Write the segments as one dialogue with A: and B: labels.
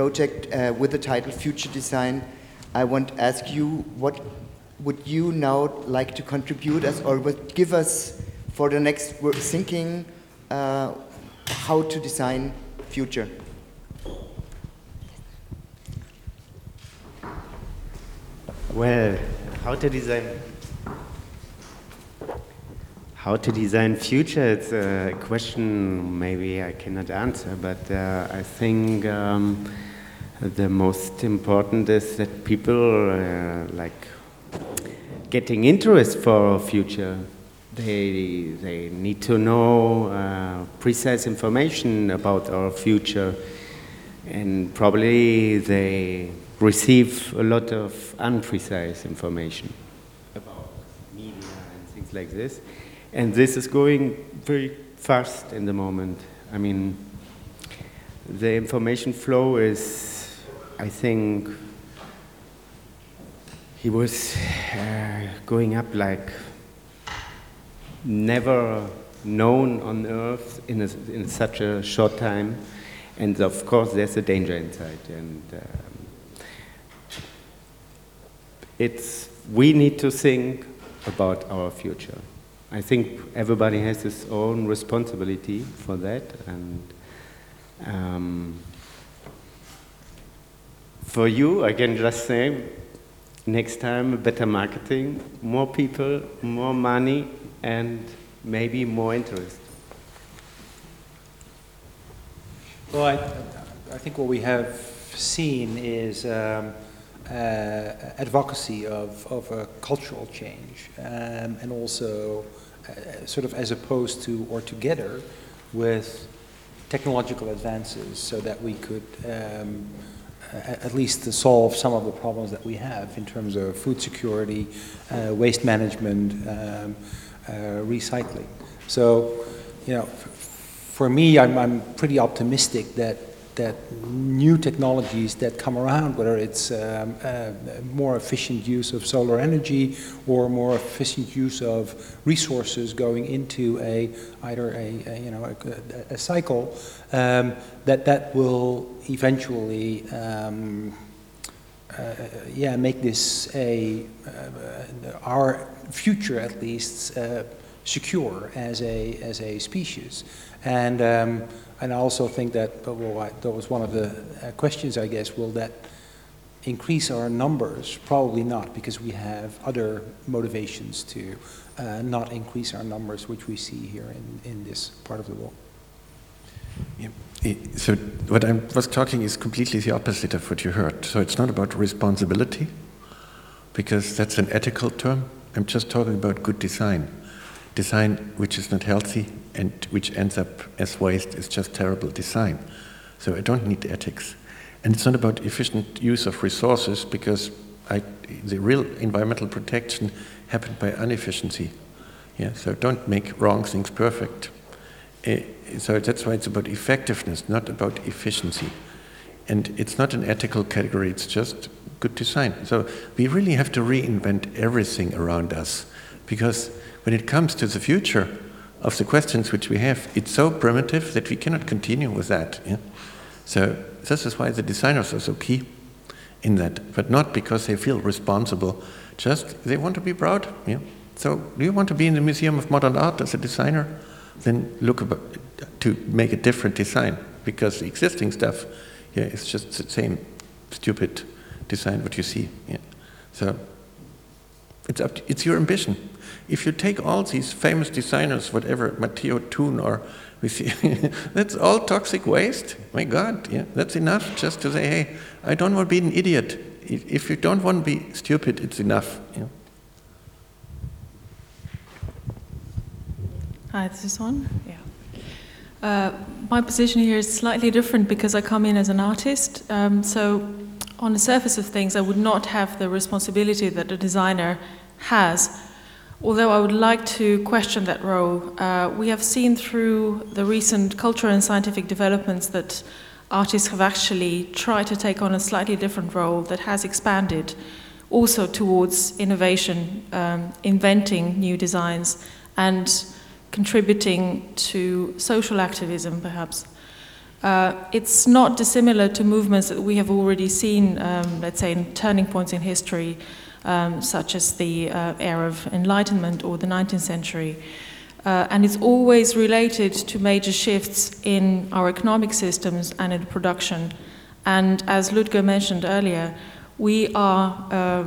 A: project uh, with the title Future Design, I want to ask you what would you now like to contribute us or would give us for the next thinking uh, how to design future?
B: Well, how to design how to design future? It's a question maybe I cannot answer, but uh, I think um, the most important is that people uh, like getting interest for our future. They they need to know uh, precise information about our future, and probably they receive a lot of unprecise information about media and things like this. And this is going very fast in the moment. I mean, the information flow is, I think, he was uh, going up like never known on earth in, a, in such a short time. And of course, there's a danger inside. And um, it's, we need to think about our future. I think everybody has his own responsibility for that, and um, for you, I can just say, next time, better marketing, more people, more money, and maybe more interest.
C: Well, I, I think what we have seen is um, uh, advocacy of, of a cultural change um, and also uh, sort of as opposed to or together with technological advances so that we could um, at least to solve some of the problems that we have in terms of food security, uh, waste management, um, uh, recycling. So, you know, for me, I'm, I'm pretty optimistic that that new technologies that come around, whether it's um, uh, more efficient use of solar energy or more efficient use of resources going into a either a, a you know a, a cycle, um, that that will eventually. Um, uh, yeah, make this a uh, our future at least uh, secure as a as a species, and um, and I also think that, well, I, that was one of the uh, questions, I guess, will that increase our numbers? Probably not, because we have other motivations to uh, not increase our numbers, which we see here in, in this part of the world.
D: Yeah. So what I was talking is completely the opposite of what you heard. So it's not about responsibility, because that's an ethical term. I'm just talking about good design. Design which is not healthy and which ends up as waste is just terrible design. So I don't need ethics. And it's not about efficient use of resources because I, the real environmental protection happened by inefficiency. Yeah, so don't make wrong things perfect. Uh, so that's why it's about effectiveness, not about efficiency. And it's not an ethical category, it's just good design. So we really have to reinvent everything around us because when it comes to the future, of the questions which we have, it's so primitive that we cannot continue with that. Yeah? So this is why the designers are so key in that, but not because they feel responsible, just they want to be proud. Yeah? So do you want to be in the Museum of Modern Art as a designer? Then look about, to make a different design, because the existing stuff yeah, is just the same stupid design what you see. Yeah? So it's, up to, it's your ambition. If you take all these famous designers, whatever, Matteo Thun or we see, that's all toxic waste. My God, yeah, that's enough just to say, hey, I don't want to be an idiot. If you don't want to be stupid, it's enough. Yeah.
E: Hi, this is on? Yeah. Uh, my position here is slightly different because I come in as an artist. Um, so, on the surface of things, I would not have the responsibility that a designer has Although I would like to question that role, uh, we have seen through the recent cultural and scientific developments that artists have actually tried to take on a slightly different role that has expanded also towards innovation, um, inventing new designs, and contributing to social activism, perhaps. Uh, it's not dissimilar to movements that we have already seen, um, let's say, in turning points in history, um, such as the uh, era of Enlightenment or the 19th century. Uh, and it's always related to major shifts in our economic systems and in production. And as Ludger mentioned earlier, we are uh,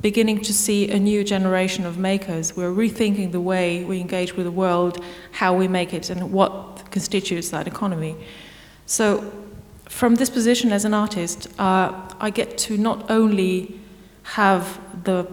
E: beginning to see a new generation of makers. We're rethinking the way we engage with the world, how we make it, and what constitutes that economy. So, from this position as an artist, uh, I get to not only have the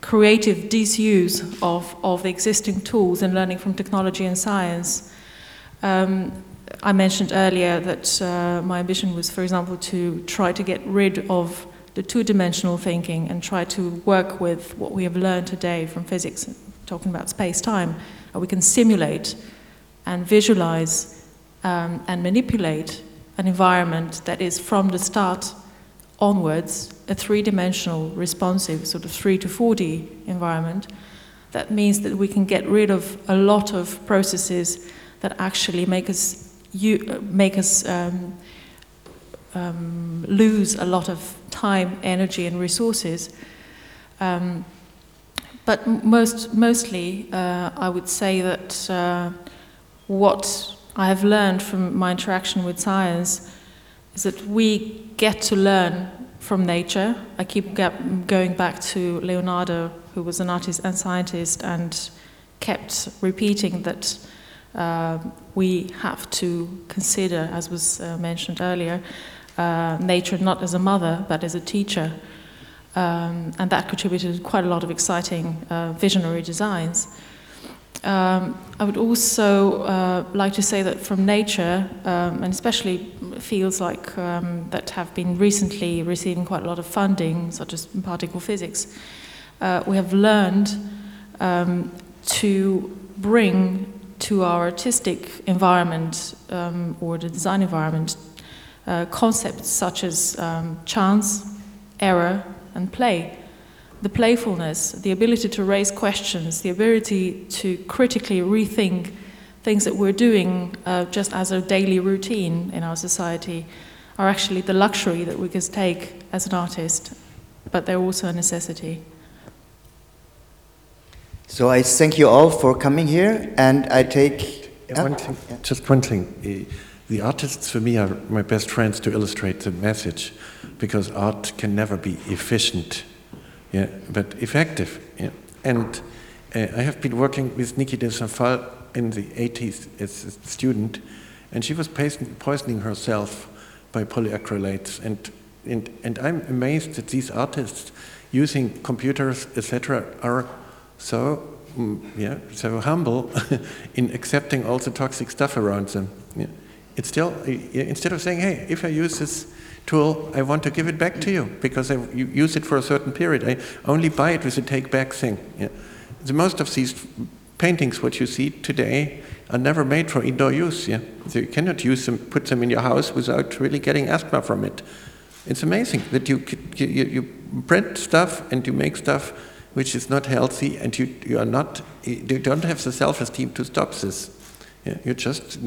E: creative disuse of, of the existing tools and learning from technology and science. Um, I mentioned earlier that uh, my ambition was, for example, to try to get rid of the two dimensional thinking and try to work with what we have learned today from physics, talking about space time. We can simulate and visualize um, and manipulate an environment that is from the start onwards a three dimensional, responsive, sort of 3 to 4D environment. That means that we can get rid of a lot of processes that actually make us, you, make us um, um, lose a lot of time, energy, and resources. Um, but most, mostly, uh, I would say that uh, what I have learned from my interaction with science is that we get to learn from nature. I keep going back to Leonardo, who was an artist and scientist, and kept repeating that uh, we have to consider, as was uh, mentioned earlier, uh, nature not as a mother, but as a teacher. Um, and that contributed quite a lot of exciting uh, visionary designs. Um, I would also uh, like to say that from nature, um, and especially fields like um, that have been recently receiving quite a lot of funding, such as particle physics, uh, we have learned um, to bring to our artistic environment um, or the design environment uh, concepts such as um, chance, error, and play the playfulness, the ability to raise questions, the ability to critically rethink things that we're doing uh, just as a daily routine in our society are actually the luxury that we can take as an artist, but they're also a necessity.
A: So I thank you all for coming here, and I take.
D: Yeah, one thing, yeah. Just one thing. The artists, for me, are my best friends to illustrate the message, because art can never be efficient yeah, but effective. Yeah. And uh, I have been working with Niki de Saint Phalle in the 80s as a student, and she was poisoning herself by polyacrylates. And, and, and I'm amazed that these artists using computers, etc., are so mm, yeah, so humble in accepting all the toxic stuff around them. Yeah. It's still, instead of saying, hey, if I use this tool, I want to give it back to you because I use it for a certain period. I only buy it with a take back thing. Yeah. The most of these paintings, what you see today, are never made for indoor use. Yeah. So you cannot use them, put them in your house without really getting asthma from it. It's amazing that you, you, you print stuff and you make stuff which is not healthy and you, you are not, you don't have the self-esteem to stop this. Yeah, you just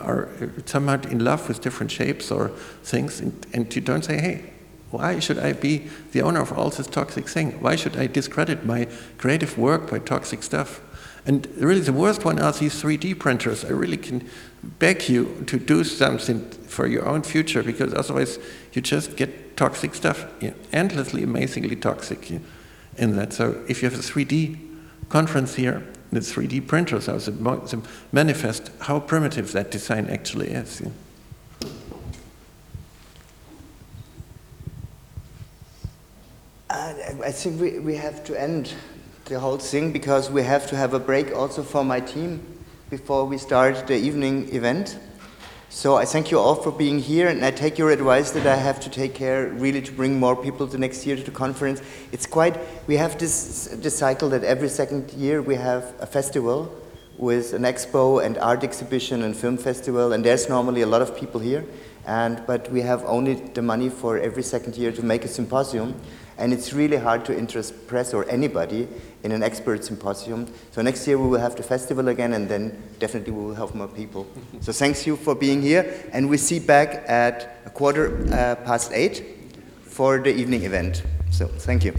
D: are somehow in love with different shapes or things, and, and you don't say, hey, why should I be the owner of all this toxic thing? Why should I discredit my creative work by toxic stuff? And really, the worst one are these 3D printers. I really can beg you to do something for your own future because otherwise, you just get toxic stuff, endlessly, amazingly toxic in that. So, if you have a 3D conference here, the 3D printers are the, manifest how primitive that design actually is.
A: Uh, I think we, we have to end the whole thing because we have to have a break also for my team before we start the evening event. So I thank you all for being here, and I take your advice that I have to take care really to bring more people the next year to the conference. It's quite, we have this, this cycle that every second year we have a festival with an expo and art exhibition and film festival, and there's normally a lot of people here. And, but we have only the money for every second year to make a symposium. And it's really hard to interest press or anybody in an expert symposium. So next year we will have the festival again, and then definitely we will have more people. so thanks you for being here, and we see back at a quarter uh, past eight for the evening event. So thank you.